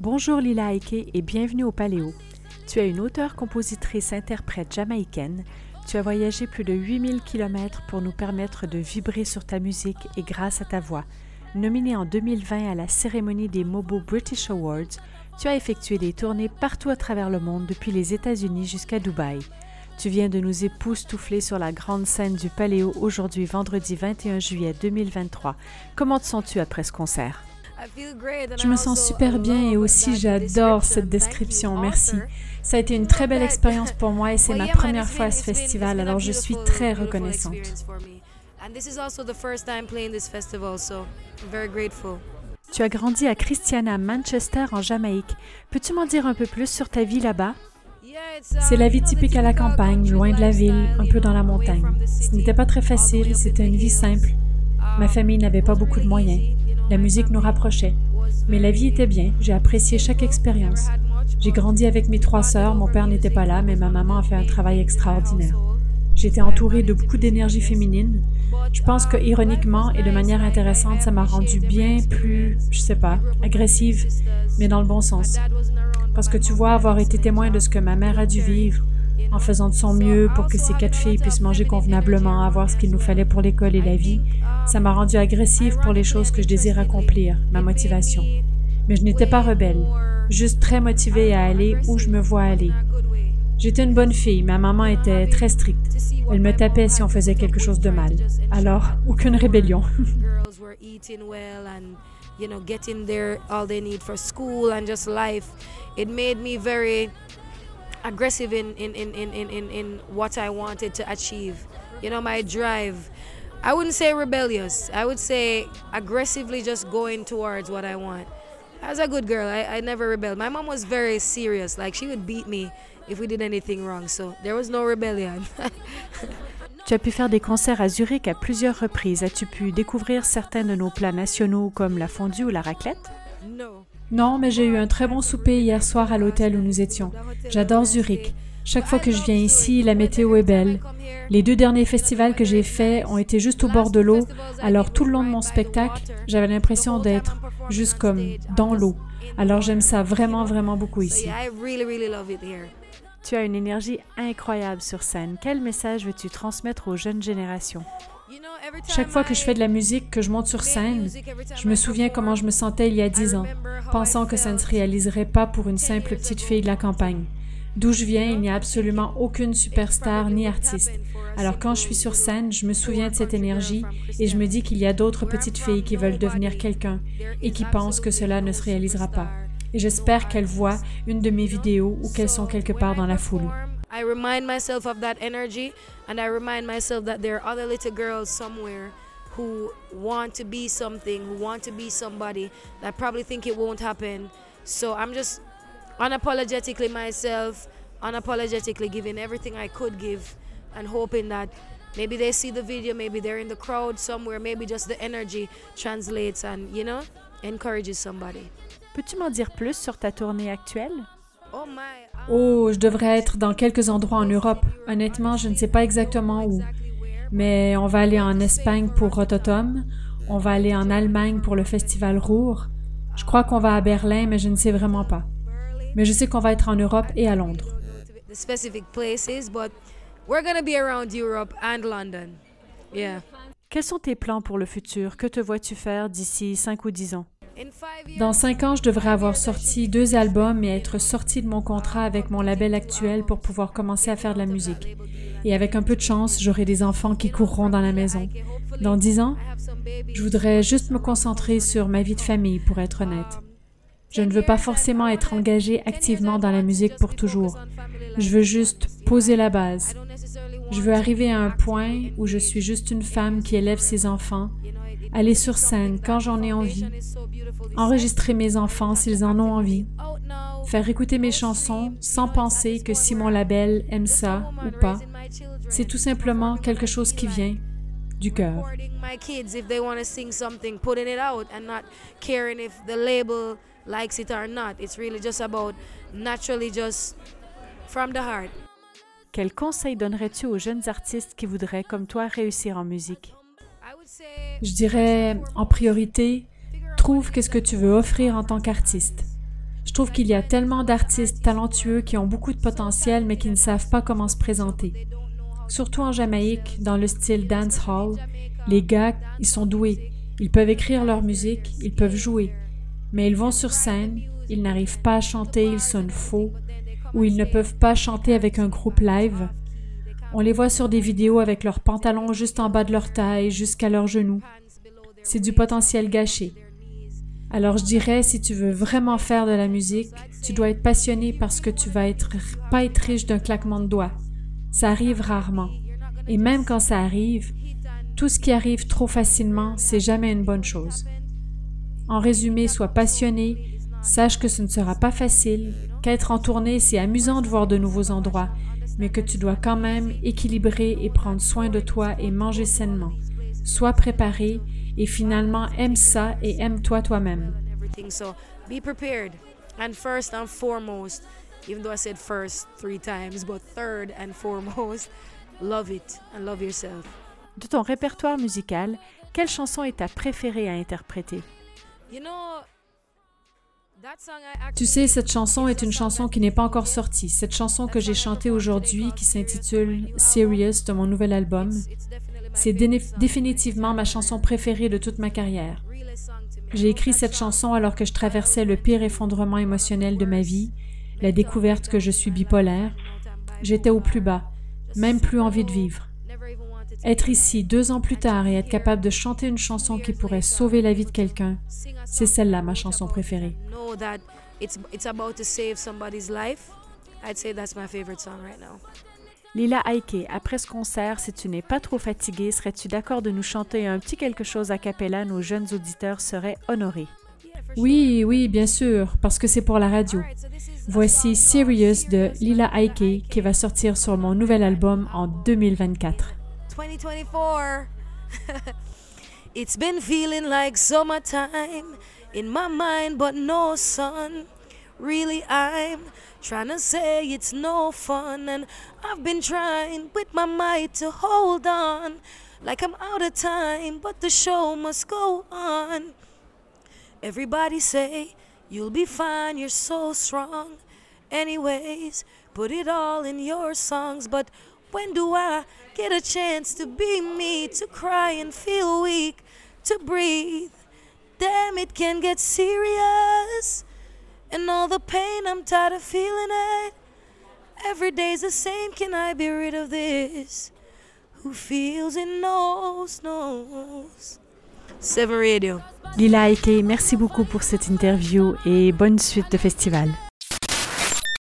Bonjour Lila Ike et bienvenue au Paléo. Tu es une auteure, compositrice, interprète jamaïcaine. Tu as voyagé plus de 8000 km pour nous permettre de vibrer sur ta musique et grâce à ta voix. Nominée en 2020 à la cérémonie des Mobo British Awards, tu as effectué des tournées partout à travers le monde depuis les États-Unis jusqu'à Dubaï. Tu viens de nous époustoufler sur la grande scène du Paléo aujourd'hui, vendredi 21 juillet 2023. Comment te sens-tu après ce concert? Je me sens super bien et aussi j'adore cette description, merci. Ça a été une très belle expérience pour moi et c'est ma première fois à ce festival, alors je suis très reconnaissante. Tu as grandi à Christiana, Manchester, en Jamaïque. Peux-tu m'en dire un peu plus sur ta vie là-bas? C'est la vie typique à la campagne, loin de la ville, un peu dans la montagne. Ce n'était pas très facile, c'était une vie simple. Ma famille n'avait pas beaucoup de moyens. La musique nous rapprochait. Mais la vie était bien, j'ai apprécié chaque expérience. J'ai grandi avec mes trois sœurs, mon père n'était pas là, mais ma maman a fait un travail extraordinaire. J'étais entourée de beaucoup d'énergie féminine. Je pense que, ironiquement et de manière intéressante, ça m'a rendue bien plus, je sais pas, agressive, mais dans le bon sens. Parce que tu vois, avoir été témoin de ce que ma mère a dû vivre, en faisant de son mieux pour que ces quatre filles puissent manger convenablement, avoir ce qu'il nous fallait pour l'école et la vie, ça m'a rendue agressive pour les choses que je désire accomplir, ma motivation. Mais je n'étais pas rebelle, juste très motivée à aller où je me vois aller. J'étais une bonne fille, ma maman était très stricte. Elle me tapait si on faisait quelque chose de mal. Alors, aucune rébellion. Aggressive in, in, in, in, in, in what I wanted to achieve. You know, my drive. I wouldn't say rebellious. I would say aggressively just going towards what I want. I was a good girl. I, I never rebelled. My mom was very serious. Like, she would beat me if we did anything wrong. So there was no rebellion. Tu as pu faire des concerts à Zurich à plusieurs reprises. As-tu pu découvrir certains de nos plats nationaux comme la fondue ou la raclette? No. Non, mais j'ai eu un très bon souper hier soir à l'hôtel où nous étions. J'adore Zurich. Chaque fois que je viens ici, la météo est belle. Les deux derniers festivals que j'ai faits ont été juste au bord de l'eau, alors tout le long de mon spectacle, j'avais l'impression d'être juste comme dans l'eau. Alors j'aime ça vraiment, vraiment beaucoup ici. Tu as une énergie incroyable sur scène. Quel message veux-tu transmettre aux jeunes générations? Chaque fois que je fais de la musique, que je monte sur scène, je me souviens comment je me sentais il y a dix ans, pensant que ça ne se réaliserait pas pour une simple petite fille de la campagne. D'où je viens, il n'y a absolument aucune superstar ni artiste. Alors quand je suis sur scène, je me souviens de cette énergie et je me dis qu'il y a d'autres petites filles qui veulent devenir quelqu'un et qui pensent que cela ne se réalisera pas. Et j'espère qu'elles voient une de mes vidéos ou qu'elles sont quelque part dans la foule. I remind myself of that energy and I remind myself that there are other little girls somewhere who want to be something, who want to be somebody that probably think it won't happen. So I'm just unapologetically myself, unapologetically giving everything I could give and hoping that maybe they see the video, maybe they're in the crowd somewhere, maybe just the energy translates and, you know, encourages somebody. Peux-tu m'en dire plus sur ta tournée actuelle? Oh, je devrais être dans quelques endroits en Europe. Honnêtement, je ne sais pas exactement où. Mais on va aller en Espagne pour Rototom. On va aller en Allemagne pour le festival Ruhr. Je crois qu'on va à Berlin, mais je ne sais vraiment pas. Mais je sais qu'on va être en Europe et à Londres. Quels sont tes plans pour le futur? Que te vois-tu faire d'ici 5 ou 10 ans? Dans cinq ans, je devrais avoir sorti deux albums et être sorti de mon contrat avec mon label actuel pour pouvoir commencer à faire de la musique. Et avec un peu de chance, j'aurai des enfants qui courront dans la maison. Dans dix ans, je voudrais juste me concentrer sur ma vie de famille, pour être honnête. Je ne veux pas forcément être engagée activement dans la musique pour toujours. Je veux juste poser la base. Je veux arriver à un point où je suis juste une femme qui élève ses enfants aller sur scène quand j'en ai envie, enregistrer mes enfants s'ils en ont envie, faire écouter mes chansons sans penser que si mon label aime ça ou pas. C'est tout simplement quelque chose qui vient du cœur. Quel conseil donnerais-tu aux jeunes artistes qui voudraient, comme toi, réussir en musique? Je dirais, en priorité, trouve qu'est-ce que tu veux offrir en tant qu'artiste. Je trouve qu'il y a tellement d'artistes talentueux qui ont beaucoup de potentiel mais qui ne savent pas comment se présenter. Surtout en Jamaïque, dans le style dancehall, les gars, ils sont doués. Ils peuvent écrire leur musique, ils peuvent jouer. Mais ils vont sur scène, ils n'arrivent pas à chanter, ils sonnent faux, ou ils ne peuvent pas chanter avec un groupe live. On les voit sur des vidéos avec leurs pantalons juste en bas de leur taille, jusqu'à leurs genoux. C'est du potentiel gâché. Alors je dirais, si tu veux vraiment faire de la musique, tu dois être passionné parce que tu vas être, pas être riche d'un claquement de doigts. Ça arrive rarement. Et même quand ça arrive, tout ce qui arrive trop facilement, c'est jamais une bonne chose. En résumé, sois passionné, sache que ce ne sera pas facile, qu'être en tournée, c'est amusant de voir de nouveaux endroits, mais que tu dois quand même équilibrer et prendre soin de toi et manger sainement. Sois préparé et finalement aime ça et aime-toi toi-même. So be prepared. And first and foremost, even though I said first three times, but third and foremost, love it and love yourself. De ton répertoire musical, quelle chanson est ta préférée à interpréter? You know, tu sais, cette chanson est une chanson qui n'est pas encore sortie. Cette chanson que j'ai chantée aujourd'hui, qui s'intitule Serious de mon nouvel album, c'est définitivement ma chanson préférée de toute ma carrière. J'ai écrit cette chanson alors que je traversais le pire effondrement émotionnel de ma vie, la découverte que je suis bipolaire. J'étais au plus bas, même plus envie de vivre. Être ici deux ans plus tard et être capable de chanter une chanson qui pourrait sauver la vie de quelqu'un, c'est celle-là ma chanson préférée. Lila Aike, après ce concert, si tu n'es pas trop fatiguée, serais-tu d'accord de nous chanter un petit quelque chose à cappella? Nos jeunes auditeurs seraient honorés. Oui, oui, bien sûr, parce que c'est pour la radio. Voici Serious de Lila Aike qui va sortir sur mon nouvel album en 2024. 2024. it's been feeling like summertime in my mind, but no sun. Really, I'm trying to say it's no fun, and I've been trying with my might to hold on. Like I'm out of time, but the show must go on. Everybody say you'll be fine, you're so strong. Anyways, put it all in your songs, but when do I get a chance to be me, to cry and feel weak, to breathe? Damn, it can get serious. And all the pain, I'm tired of feeling it. Every day's the same, can I be rid of this? Who feels it knows, knows. Seven Radio. Lila Ike, merci beaucoup pour cette interview et bonne suite de festival.